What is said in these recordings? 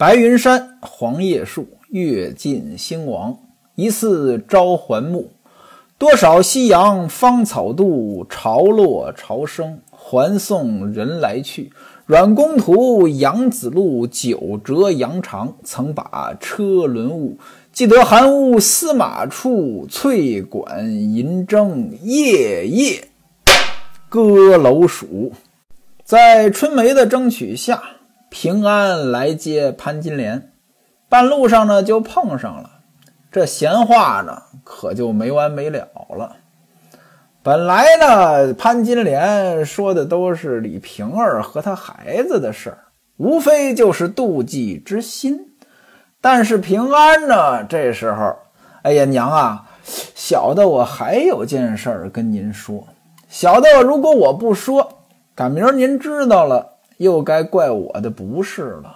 白云山，黄叶树，月尽星亡，疑似朝还暮。多少夕阳芳草渡，潮落潮生，还送人来去。阮公图，杨子路，九折羊肠，曾把车轮误。记得寒屋司马处，翠管银筝，夜夜歌楼鼠。在春梅的争取下。平安来接潘金莲，半路上呢就碰上了，这闲话呢可就没完没了了。本来呢，潘金莲说的都是李瓶儿和他孩子的事儿，无非就是妒忌之心。但是平安呢，这时候，哎呀娘啊，小的我还有件事儿跟您说，小的如果我不说，赶明儿您知道了。又该怪我的不是了，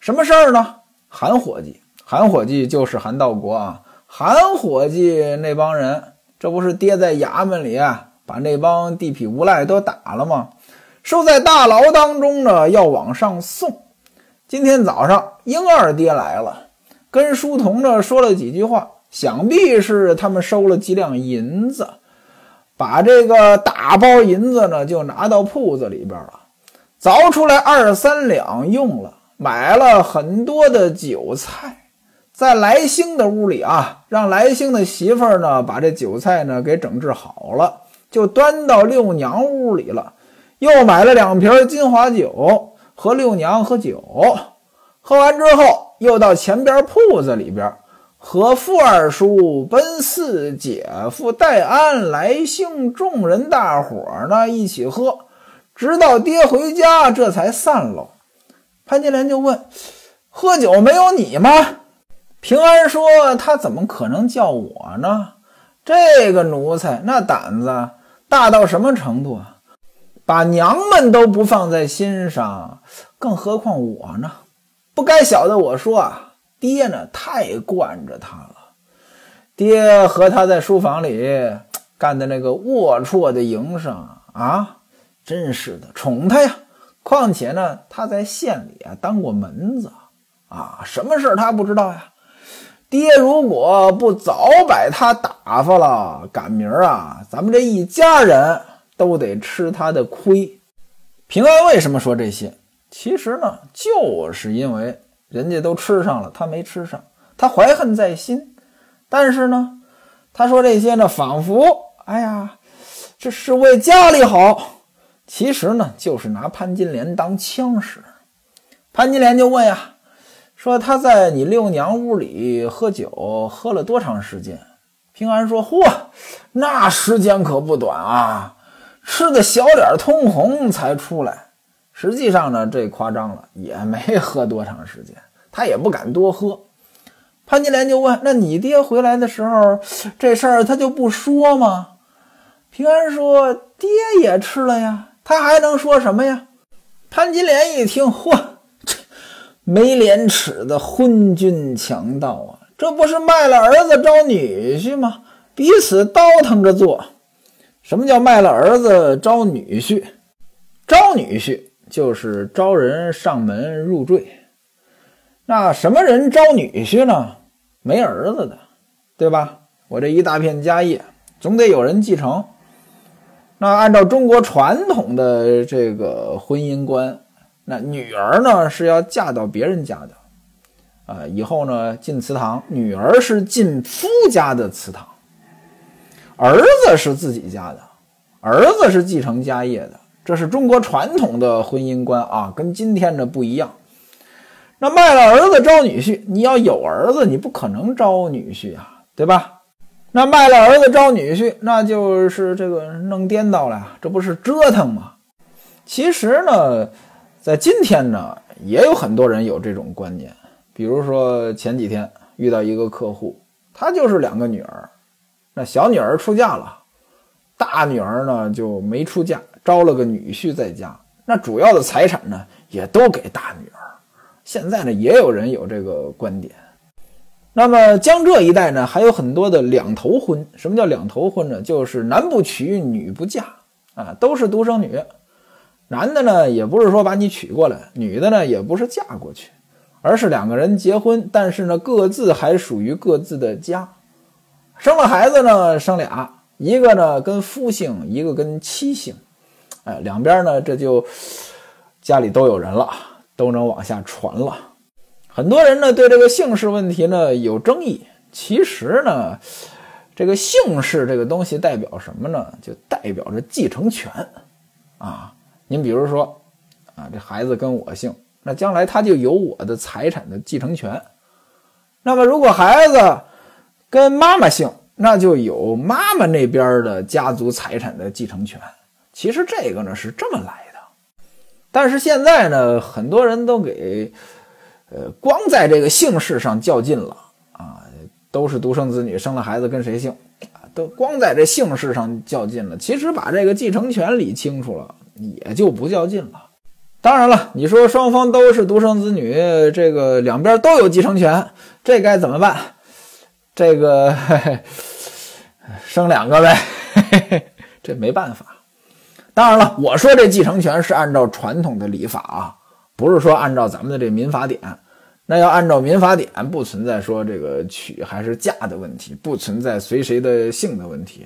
什么事儿呢？韩伙计，韩伙计就是韩道国啊。韩伙计那帮人，这不是爹在衙门里啊把那帮地痞无赖都打了吗？收在大牢当中呢，要往上送。今天早上，英二爹来了，跟书童呢说了几句话，想必是他们收了几两银子，把这个大包银子呢就拿到铺子里边了。凿出来二三两用了，买了很多的酒菜，在来兴的屋里啊，让来兴的媳妇儿呢把这酒菜呢给整治好了，就端到六娘屋里了。又买了两瓶金华酒，和六娘喝酒。喝完之后，又到前边铺子里边和傅二叔、奔四姐夫、戴安、来兴众人大伙儿呢一起喝。直到爹回家，这才散喽。潘金莲就问：“喝酒没有你吗？”平安说：“他怎么可能叫我呢？这个奴才那胆子大到什么程度啊？把娘们都不放在心上，更何况我呢？不该晓得我说啊，爹呢太惯着他了。爹和他在书房里干的那个龌龊的营生啊。”真是的，宠他呀！况且呢，他在县里啊当过门子啊，什么事他不知道呀？爹如果不早把他打发了，赶明儿啊，咱们这一家人都得吃他的亏。平安为什么说这些？其实呢，就是因为人家都吃上了，他没吃上，他怀恨在心。但是呢，他说这些呢，仿佛哎呀，这是为家里好。其实呢，就是拿潘金莲当枪使。潘金莲就问呀，说他在你六娘屋里喝酒，喝了多长时间？平安说：嚯，那时间可不短啊，吃的小脸通红才出来。实际上呢，这夸张了，也没喝多长时间，他也不敢多喝。潘金莲就问：那你爹回来的时候，这事儿他就不说吗？平安说：爹也吃了呀。他还能说什么呀？潘金莲一听，嚯，这没廉耻的昏君强盗啊！这不是卖了儿子招女婿吗？彼此倒腾着做。什么叫卖了儿子招女婿？招女婿就是招人上门入赘。那什么人招女婿呢？没儿子的，对吧？我这一大片家业，总得有人继承。那按照中国传统的这个婚姻观，那女儿呢是要嫁到别人家的，啊，以后呢进祠堂，女儿是进夫家的祠堂，儿子是自己家的，儿子是继承家业的，这是中国传统的婚姻观啊，跟今天的不一样。那卖了儿子招女婿，你要有儿子，你不可能招女婿啊，对吧？那卖了儿子招女婿，那就是这个弄颠倒了，这不是折腾吗？其实呢，在今天呢，也有很多人有这种观念。比如说前几天遇到一个客户，他就是两个女儿，那小女儿出嫁了，大女儿呢就没出嫁，招了个女婿在家，那主要的财产呢也都给大女儿。现在呢，也有人有这个观点。那么江浙一带呢，还有很多的两头婚。什么叫两头婚呢？就是男不娶，女不嫁啊，都是独生女。男的呢，也不是说把你娶过来；女的呢，也不是嫁过去，而是两个人结婚，但是呢，各自还属于各自的家。生了孩子呢，生俩，一个呢跟夫姓，一个跟妻姓。哎，两边呢这就家里都有人了，都能往下传了。很多人呢对这个姓氏问题呢有争议。其实呢，这个姓氏这个东西代表什么呢？就代表着继承权啊。您比如说啊，这孩子跟我姓，那将来他就有我的财产的继承权。那么如果孩子跟妈妈姓，那就有妈妈那边的家族财产的继承权。其实这个呢是这么来的，但是现在呢，很多人都给呃光在这个姓氏上较劲了啊。都是独生子女，生了孩子跟谁姓啊？都光在这姓氏上较劲了。其实把这个继承权理清楚了，也就不较劲了。当然了，你说双方都是独生子女，这个两边都有继承权，这该怎么办？这个生两个呗，这没办法。当然了，我说这继承权是按照传统的礼法啊，不是说按照咱们的这民法典。那要按照民法典，不存在说这个娶还是嫁的问题，不存在随谁的姓的问题，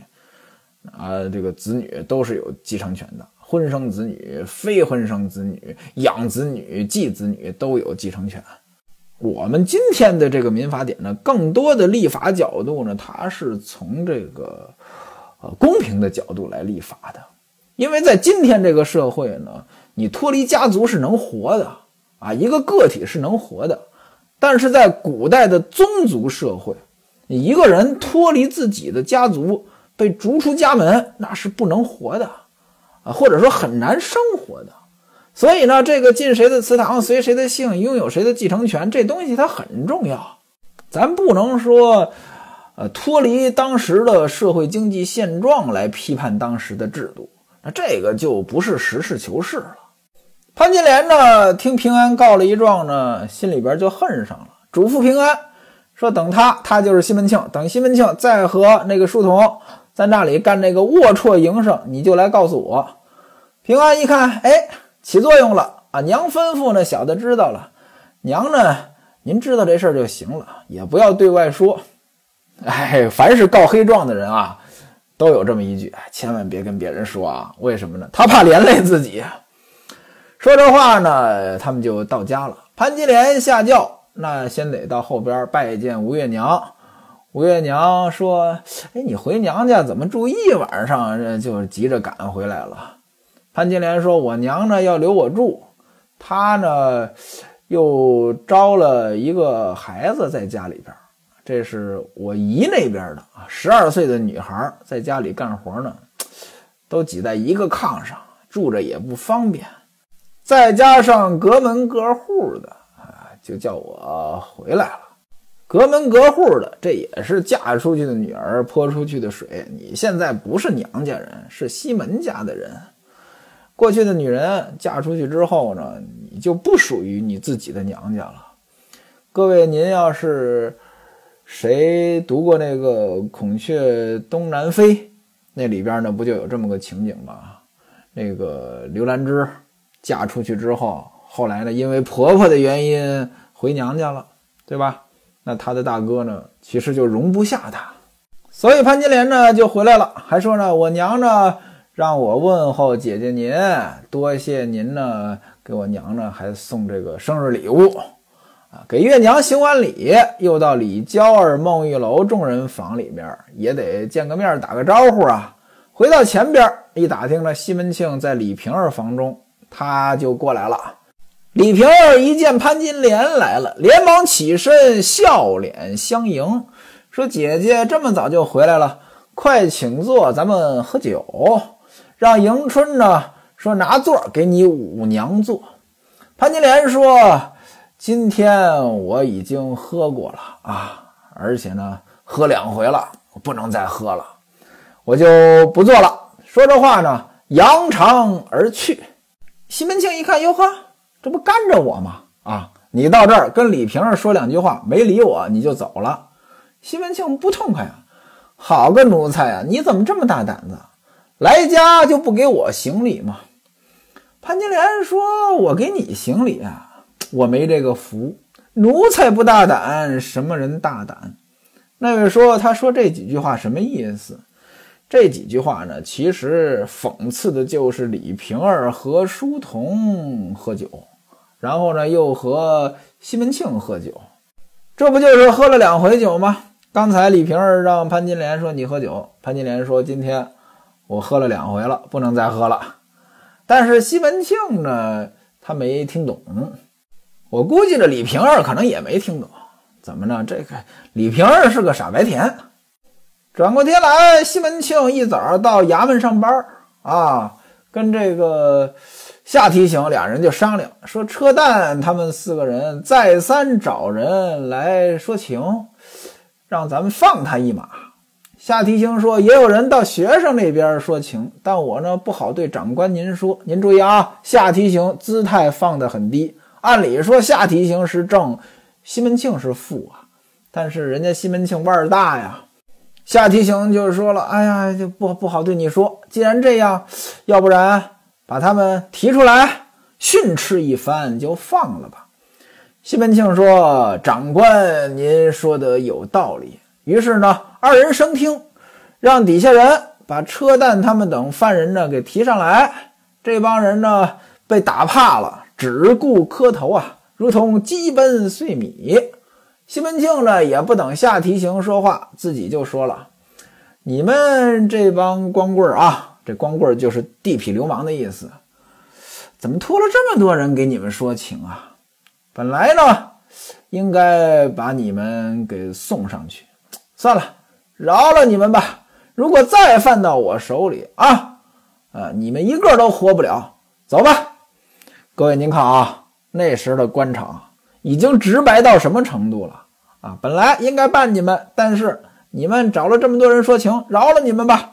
啊，这个子女都是有继承权的，婚生子女、非婚生子女、养子女、继子女都有继承权。我们今天的这个民法典呢，更多的立法角度呢，它是从这个呃公平的角度来立法的，因为在今天这个社会呢，你脱离家族是能活的啊，一个个体是能活的。但是在古代的宗族社会，你一个人脱离自己的家族，被逐出家门，那是不能活的，啊，或者说很难生活的。所以呢，这个进谁的祠堂，随谁的姓，拥有谁的继承权，这东西它很重要。咱不能说，呃，脱离当时的社会经济现状来批判当时的制度，那这个就不是实事求是了。潘金莲呢，听平安告了一状呢，心里边就恨上了，嘱咐平安说：“等他，他就是西门庆。等西门庆再和那个书童在那里干那个龌龊营生，你就来告诉我。”平安一看，哎，起作用了啊！娘吩咐呢，小的知道了。娘呢，您知道这事儿就行了，也不要对外说。哎，凡是告黑状的人啊，都有这么一句：千万别跟别人说啊！为什么呢？他怕连累自己。说这话呢，他们就到家了。潘金莲下轿，那先得到后边拜见吴月娘。吴月娘说：“哎，你回娘家怎么住一晚上，这就急着赶回来了？”潘金莲说：“我娘呢要留我住，她呢又招了一个孩子在家里边，这是我姨那边的啊，十二岁的女孩在家里干活呢，都挤在一个炕上，住着也不方便。”再加上隔门隔户的啊，就叫我回来了。隔门隔户的，这也是嫁出去的女儿泼出去的水。你现在不是娘家人，是西门家的人。过去的女人嫁出去之后呢，你就不属于你自己的娘家了。各位，您要是谁读过那个《孔雀东南飞》，那里边呢不就有这么个情景吗？那个刘兰芝。嫁出去之后，后来呢，因为婆婆的原因回娘家了，对吧？那她的大哥呢，其实就容不下她，所以潘金莲呢就回来了，还说呢，我娘呢让我问候姐姐您，多谢您呢给我娘呢还送这个生日礼物啊。给月娘行完礼，又到李娇儿、孟玉楼众人房里边，也得见个面，打个招呼啊。回到前边一打听呢，西门庆在李瓶儿房中。他就过来了，李瓶儿一见潘金莲来了，连忙起身，笑脸相迎，说：“姐姐这么早就回来了，快请坐，咱们喝酒。”让迎春呢说：“拿座给你五娘坐。”潘金莲说：“今天我已经喝过了啊，而且呢喝两回了，不能再喝了，我就不坐了。”说这话呢，扬长而去。西门庆一看，哟呵，这不干着我吗？啊，你到这儿跟李瓶儿说两句话，没理我，你就走了。西门庆不痛快啊，好个奴才啊！你怎么这么大胆子，来家就不给我行礼吗？潘金莲说：“我给你行礼啊，我没这个福。奴才不大胆，什么人大胆？那位说，他说这几句话什么意思？这几句话呢，其实讽刺的就是李瓶儿和书童喝酒，然后呢又和西门庆喝酒，这不就是喝了两回酒吗？刚才李瓶儿让潘金莲说你喝酒，潘金莲说今天我喝了两回了，不能再喝了。但是西门庆呢，他没听懂。我估计这李瓶儿可能也没听懂。怎么呢？这个李瓶儿是个傻白甜。转过天来，西门庆一早到衙门上班啊，跟这个夏提刑俩人就商量，说车旦他们四个人再三找人来说情，让咱们放他一马。夏提刑说，也有人到学生那边说情，但我呢不好对长官您说。您注意啊，夏提刑姿态放得很低，按理说夏提刑是正，西门庆是负啊，但是人家西门庆腕儿大呀。夏提刑就是说了：“哎呀，就不不好对你说。既然这样，要不然把他们提出来训斥一番，就放了吧。”西门庆说：“长官，您说的有道理。”于是呢，二人升听，让底下人把车旦他们等犯人呢给提上来。这帮人呢被打怕了，只顾磕头啊，如同鸡奔碎米。西门庆呢，也不等夏提刑说话，自己就说了：“你们这帮光棍啊，这光棍就是地痞流氓的意思，怎么拖了这么多人给你们说情啊？本来呢，应该把你们给送上去，算了，饶了你们吧。如果再犯到我手里啊，啊，你们一个都活不了。走吧，各位，您看啊，那时的官场。”已经直白到什么程度了啊！本来应该办你们，但是你们找了这么多人说情，饶了你们吧。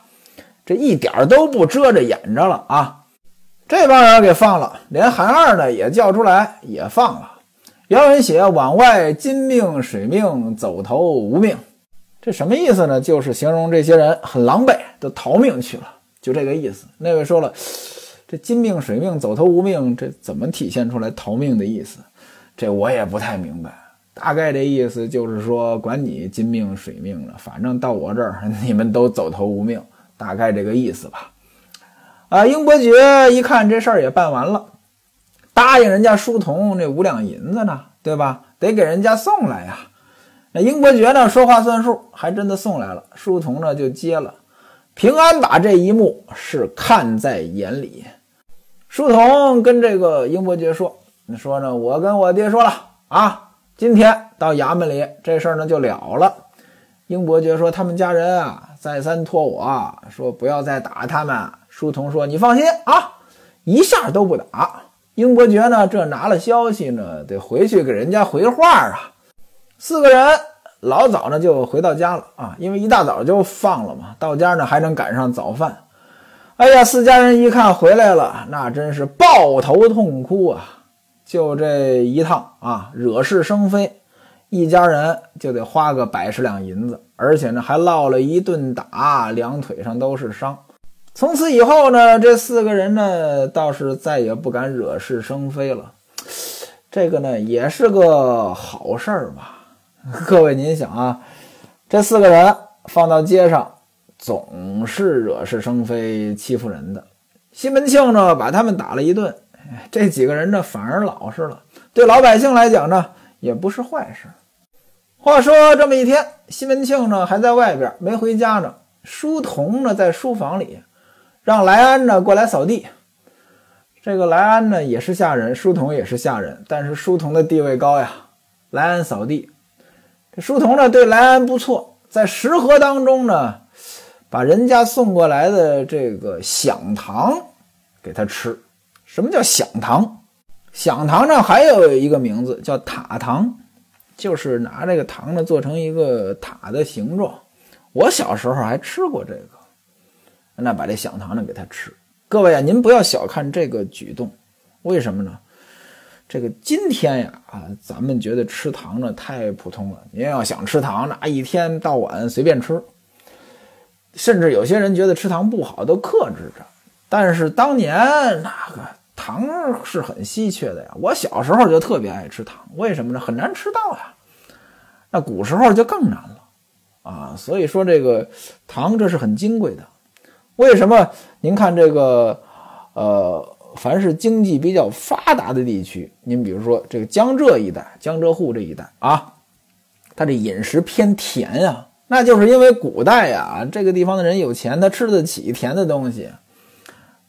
这一点都不遮着掩着了啊！这帮人给放了，连韩二呢也叫出来也放了。原文写往外金命水命走投无命，这什么意思呢？就是形容这些人很狼狈，都逃命去了，就这个意思。那位说了，这金命水命走投无命，这怎么体现出来逃命的意思？这我也不太明白，大概这意思就是说，管你金命水命了，反正到我这儿 你们都走投无命，大概这个意思吧。啊，英伯爵一看这事儿也办完了，答应人家书童那五两银子呢，对吧？得给人家送来呀。那英伯爵呢，说话算数，还真的送来了。书童呢就接了。平安把这一幕是看在眼里。书童跟这个英伯爵说。你说呢？我跟我爹说了啊，今天到衙门里这事儿呢就了了。英伯爵说他们家人啊再三托我说不要再打他们。书童说你放心啊，一下都不打。英伯爵呢这拿了消息呢得回去给人家回话啊。四个人老早呢就回到家了啊，因为一大早就放了嘛，到家呢还能赶上早饭。哎呀，四家人一看回来了，那真是抱头痛哭啊。就这一趟啊，惹是生非，一家人就得花个百十两银子，而且呢还落了一顿打，两腿上都是伤。从此以后呢，这四个人呢倒是再也不敢惹是生非了。这个呢也是个好事儿吧？各位您想啊，这四个人放到街上，总是惹是生非，欺负人的。西门庆呢把他们打了一顿。这几个人呢，反而老实了，对老百姓来讲呢，也不是坏事。话说这么一天，西门庆呢还在外边没回家呢，书童呢在书房里，让来安呢过来扫地。这个来安呢也是下人，书童也是下人，但是书童的地位高呀。来安扫地，这书童呢对来安不错，在食盒当中呢，把人家送过来的这个响糖给他吃。什么叫响糖？响糖呢，还有一个名字叫塔糖，就是拿这个糖呢做成一个塔的形状。我小时候还吃过这个，那把这响糖呢给他吃。各位啊，您不要小看这个举动，为什么呢？这个今天呀啊，咱们觉得吃糖呢太普通了。您要想吃糖，那一天到晚随便吃，甚至有些人觉得吃糖不好，都克制着。但是当年那个。糖是很稀缺的呀。我小时候就特别爱吃糖，为什么呢？很难吃到呀。那古时候就更难了啊。所以说这个糖这是很金贵的。为什么？您看这个，呃，凡是经济比较发达的地区，您比如说这个江浙一带、江浙沪这一带啊，它这饮食偏甜呀。那就是因为古代呀，这个地方的人有钱，他吃得起甜的东西。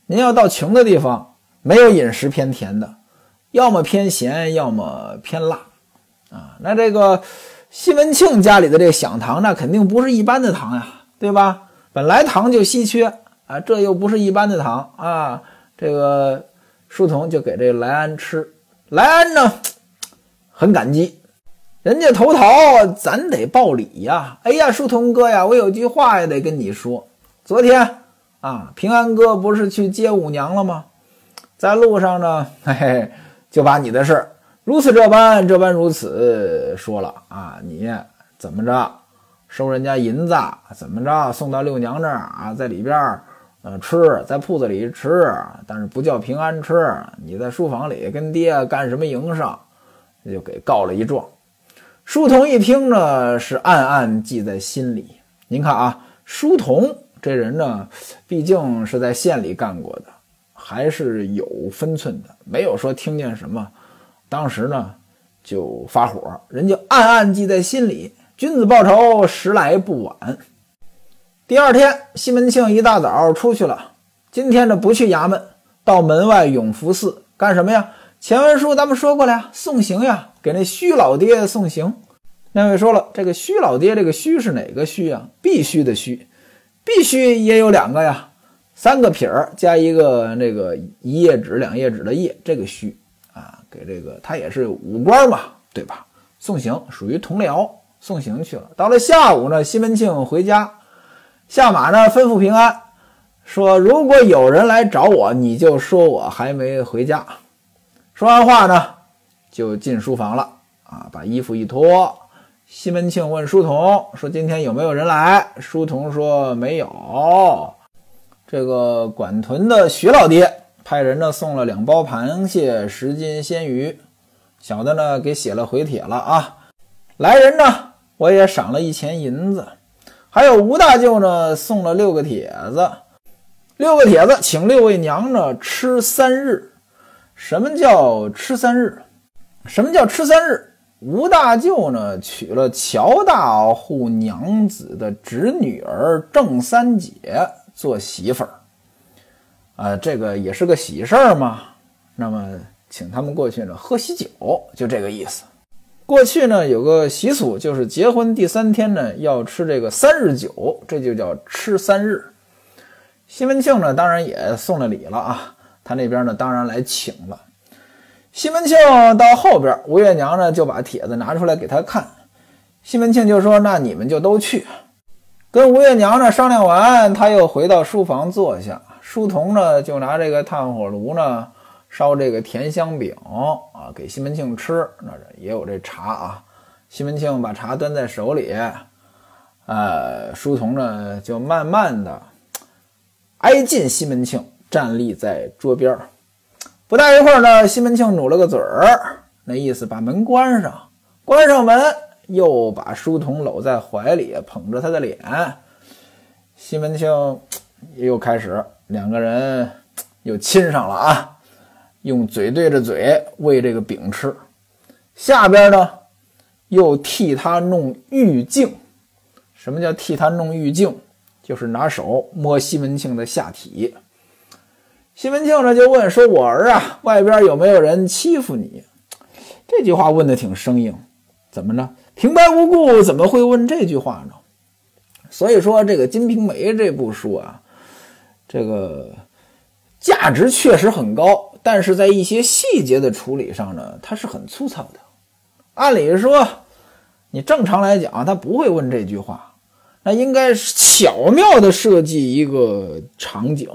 您要到穷的地方，没有饮食偏甜的，要么偏咸，要么偏辣，啊，那这个西门庆家里的这响糖，那肯定不是一般的糖呀，对吧？本来糖就稀缺啊，这又不是一般的糖啊，这个书童就给这莱安吃，莱安呢很感激。人家投桃，咱得报礼呀！哎呀，书童哥呀，我有句话也得跟你说。昨天啊，平安哥不是去接五娘了吗？在路上呢，嘿嘿，就把你的事如此这般、这般如此说了啊。你怎么着收人家银子？怎么着送到六娘这儿啊？在里边儿呃吃，在铺子里吃，但是不叫平安吃。你在书房里跟爹干什么营生？就给告了一状。书童一听呢，是暗暗记在心里。您看啊，书童这人呢，毕竟是在县里干过的，还是有分寸的，没有说听见什么，当时呢就发火，人就暗暗记在心里。君子报仇，时来不晚。第二天，西门庆一大早出去了。今天呢，不去衙门，到门外永福寺干什么呀？前文书咱们说过了呀，送行呀，给那虚老爹送行。那位说了，这个虚老爹，这个虚是哪个虚啊？必须的虚，必须也有两个呀，三个撇儿加一个那个一页纸、两页纸的页，这个虚啊，给这个他也是武官嘛，对吧？送行属于同僚，送行去了。到了下午呢，西门庆回家下马呢，吩咐平安说：“如果有人来找我，你就说我还没回家。”说完话呢，就进书房了啊，把衣服一脱。西门庆问书童说：“今天有没有人来？”书童说：“没有。”这个管屯的徐老爹派人呢送了两包螃蟹，十斤鲜鱼，小的呢给写了回帖了啊。来人呢，我也赏了一钱银子。还有吴大舅呢送了六个帖子，六个帖子请六位娘呢吃三日。什么叫吃三日？什么叫吃三日？吴大舅呢娶了乔大户娘子的侄女儿郑三姐做媳妇儿，啊，这个也是个喜事儿嘛。那么请他们过去呢喝喜酒，就这个意思。过去呢有个习俗，就是结婚第三天呢要吃这个三日酒，这就叫吃三日。西门庆呢当然也送了礼了啊。他那边呢，当然来请了。西门庆到后边，吴月娘呢就把帖子拿出来给他看。西门庆就说：“那你们就都去。”跟吴月娘呢商量完，他又回到书房坐下。书童呢就拿这个炭火炉呢烧这个甜香饼啊，给西门庆吃。那也有这茶啊。西门庆把茶端在手里，呃，书童呢就慢慢的挨近西门庆。站立在桌边不大一会儿呢，西门庆努了个嘴儿，那意思把门关上。关上门，又把书童搂在怀里，捧着他的脸。西门庆又开始，两个人又亲上了啊，用嘴对着嘴喂这个饼吃。下边呢，又替他弄玉镜。什么叫替他弄玉镜？就是拿手摸西门庆的下体。西门庆呢就问说：“我儿啊，外边有没有人欺负你？”这句话问的挺生硬，怎么着？平白无故怎么会问这句话呢？所以说，这个《金瓶梅》这部书啊，这个价值确实很高，但是在一些细节的处理上呢，它是很粗糙的。按理说，你正常来讲，他不会问这句话，那应该是巧妙的设计一个场景。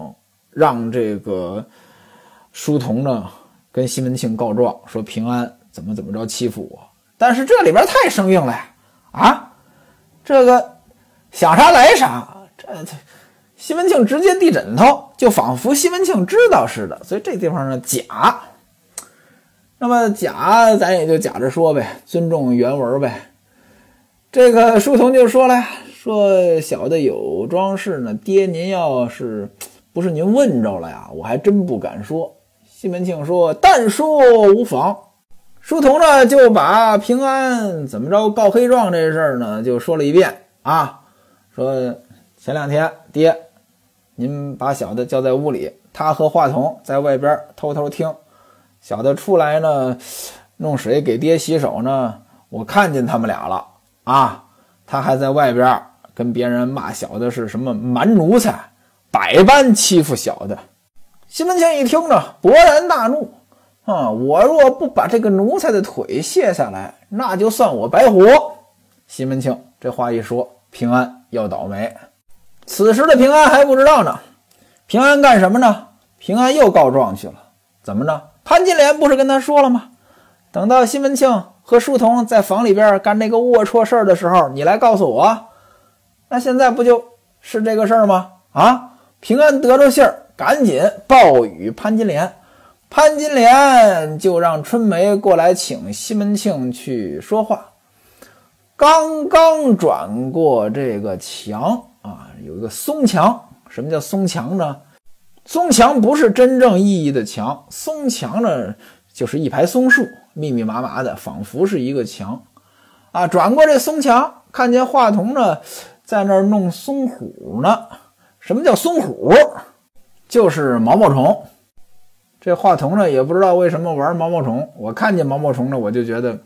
让这个书童呢跟西门庆告状，说平安怎么怎么着欺负我，但是这里边太生硬了呀！啊，这个想啥来啥，这西门庆直接递枕头，就仿佛西门庆知道似的。所以这地方呢假。那么假，咱也就假着说呗，尊重原文呗。这个书童就说了，说小的有桩事呢，爹您要是不是您问着了呀，我还真不敢说。西门庆说：“但说无妨。”书童呢就把平安怎么着告黑状这事儿呢就说了一遍啊，说前两天爹，您把小的叫在屋里，他和华童在外边偷偷听，小的出来呢，弄水给爹洗手呢，我看见他们俩了啊，他还在外边跟别人骂小的是什么蛮奴才，百般欺负小的。西门庆一听着，勃然大怒啊！我若不把这个奴才的腿卸下来，那就算我白活。西门庆这话一说，平安要倒霉。此时的平安还不知道呢。平安干什么呢？平安又告状去了。怎么着？潘金莲不是跟他说了吗？等到西门庆和书童在房里边干那个龌龊事儿的时候，你来告诉我。那现在不就是这个事儿吗？啊！平安得着信儿。赶紧报与潘金莲，潘金莲就让春梅过来请西门庆去说话。刚刚转过这个墙啊，有一个松墙。什么叫松墙呢？松墙不是真正意义的墙，松墙呢就是一排松树，密密麻麻的，仿佛是一个墙啊。转过这松墙，看见华童呢在那儿弄松虎呢。什么叫松虎？就是毛毛虫，这话筒呢也不知道为什么玩毛毛虫。我看见毛毛虫呢，我就觉得，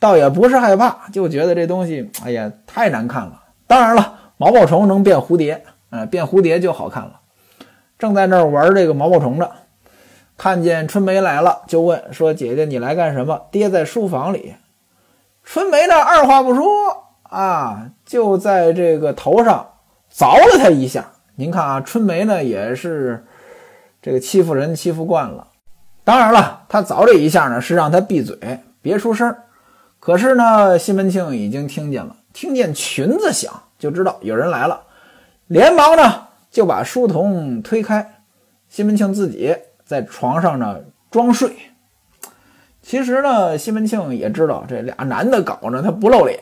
倒也不是害怕，就觉得这东西，哎呀，太难看了。当然了，毛毛虫能变蝴蝶，呃，变蝴蝶就好看了。正在那儿玩这个毛毛虫呢，看见春梅来了，就问说：“姐姐，你来干什么？”爹在书房里。春梅呢，二话不说啊，就在这个头上凿了他一下。您看啊，春梅呢也是这个欺负人欺负惯了。当然了，他凿这一下呢是让他闭嘴，别出声。可是呢，西门庆已经听见了，听见裙子响，就知道有人来了，连忙呢就把书童推开。西门庆自己在床上呢装睡。其实呢，西门庆也知道这俩男的搞呢，他不露脸。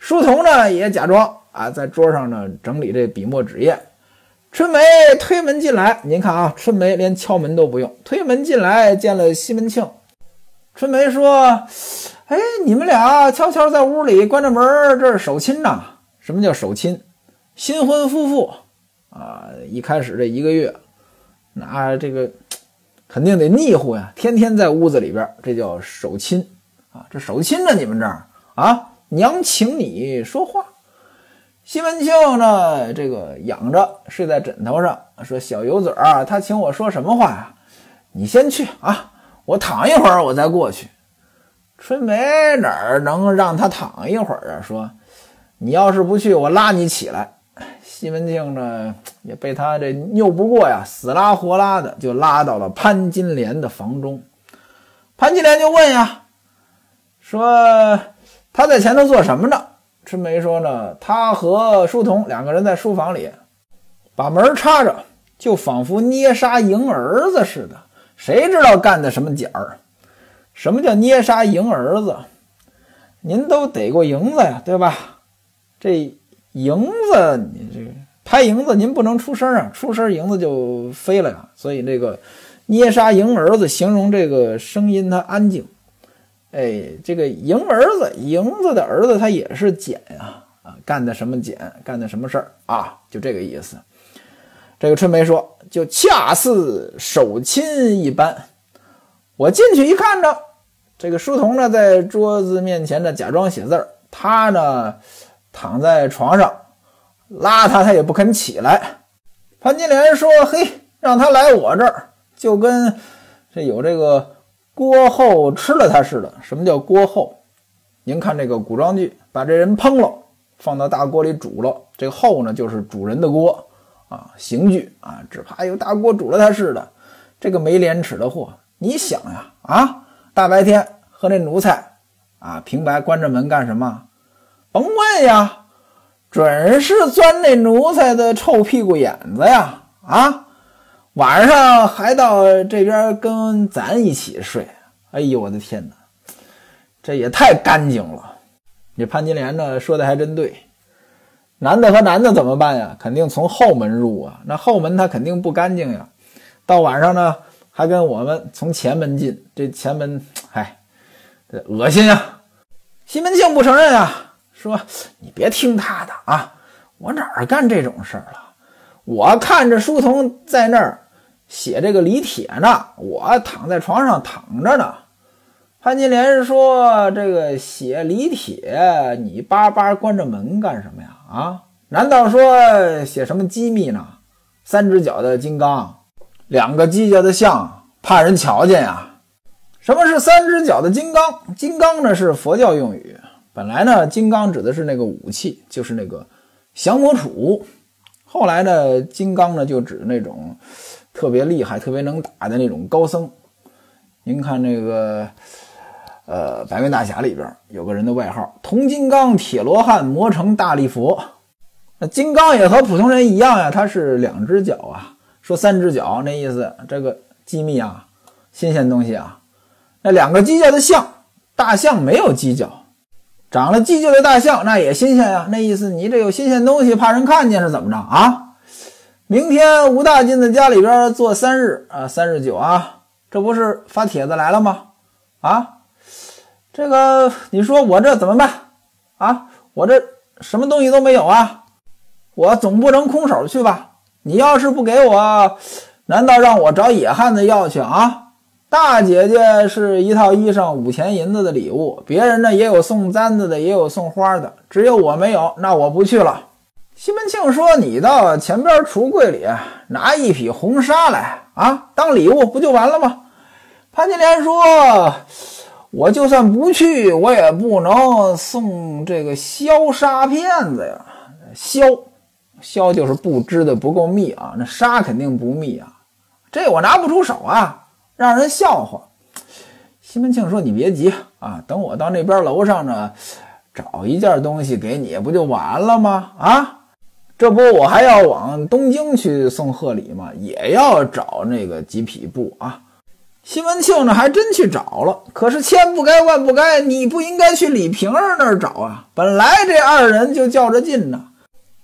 书童呢也假装。啊，在桌上呢整理这笔墨纸砚。春梅推门进来，您看啊，春梅连敲门都不用，推门进来见了西门庆。春梅说：“哎，你们俩悄悄在屋里关着门，这是守亲呐？什么叫守亲？新婚夫妇啊，一开始这一个月，那这个肯定得腻乎呀，天天在屋子里边，这叫守亲啊。这守亲呢，你们这儿啊，娘请你说话。”西门庆呢，这个仰着睡在枕头上，说：“小油嘴儿，他请我说什么话呀？你先去啊，我躺一会儿，我再过去。”春梅哪儿能让他躺一会儿啊？说：“你要是不去，我拉你起来。”西门庆呢，也被他这拗不过呀，死拉活拉的就拉到了潘金莲的房中。潘金莲就问呀：“说他在前头做什么呢？”春梅说呢，他和书童两个人在书房里，把门插着，就仿佛捏杀迎儿子似的。谁知道干的什么假儿？什么叫捏杀迎儿子？您都逮过蝇子呀，对吧？这蝇子，你这拍蝇子，您不能出声啊，出声蝇子就飞了呀。所以这个捏杀迎儿子，形容这个声音它安静。哎，这个迎儿子，迎子的儿子，他也是捡呀，啊，干的什么捡，干的什么事儿啊？就这个意思。这个春梅说，就恰似手亲一般。我进去一看呢，这个书童呢在桌子面前呢假装写字儿，他呢躺在床上，拉他他也不肯起来。潘金莲说：“嘿，让他来我这儿，就跟这有这个。”锅后吃了他似的。什么叫锅后？您看这个古装剧，把这人烹了，放到大锅里煮了。这个后呢，就是主人的锅啊，刑具啊，只怕有大锅煮了他似的。这个没廉耻的货，你想呀啊，大白天和那奴才啊，平白关着门干什么？甭问呀，准是钻那奴才的臭屁股眼子呀！啊，晚上还到这边跟咱一起睡。哎呦，我的天哪，这也太干净了！这潘金莲呢说的还真对，男的和男的怎么办呀？肯定从后门入啊，那后门他肯定不干净呀。到晚上呢，还跟我们从前门进，这前门，哎，这恶心啊！西门庆不承认啊，说你别听他的啊，我哪儿干这种事儿了？我看着书童在那儿写这个李帖呢，我躺在床上躺着呢。潘金莲说：“这个写李帖，你巴巴关着门干什么呀？啊，难道说写什么机密呢？三只脚的金刚，两个犄角的象，怕人瞧见呀？”什么是三只脚的金刚？金刚呢是佛教用语，本来呢金刚指的是那个武器，就是那个降魔杵。后来呢金刚呢就指那种特别厉害、特别能打的那种高僧。您看这个呃《白面大侠》里边有个人的外号“铜金刚铁罗汉磨成大力佛”，那金刚也和普通人一样呀，他是两只脚啊。说三只脚那意思，这个机密啊，新鲜东西啊。那两个犄角的象，大象没有犄角，长了犄角的大象那也新鲜呀。那意思你这有新鲜东西，怕人看见是怎么着啊？明天吴大进的家里边做三日啊，三日酒啊，这不是发帖子来了吗？啊，这个你说我这怎么办啊？我这什么东西都没有啊，我总不能空手去吧？你要是不给我，难道让我找野汉子要去啊？大姐姐是一套衣裳五钱银子的礼物，别人呢也有送簪子的，也有送花的，只有我没有，那我不去了。西门庆说：“你到前边橱柜里拿一匹红纱来啊，当礼物不就完了吗？”潘金莲说：“我就算不去，我也不能送这个消纱片子呀。消，消就是不织的不够密啊，那纱肯定不密啊，这我拿不出手啊。”让人笑话。西门庆说：“你别急啊，等我到那边楼上呢，找一件东西给你，不就完了吗？啊，这不我还要往东京去送贺礼吗？也要找那个几匹布啊。”西门庆呢，还真去找了。可是千不该万不该，你不应该去李瓶儿那儿找啊。本来这二人就较着劲呢。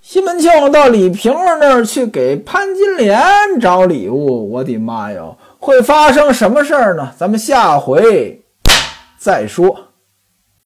西门庆到李瓶儿那儿去给潘金莲找礼物，我的妈哟！会发生什么事儿呢？咱们下回再说。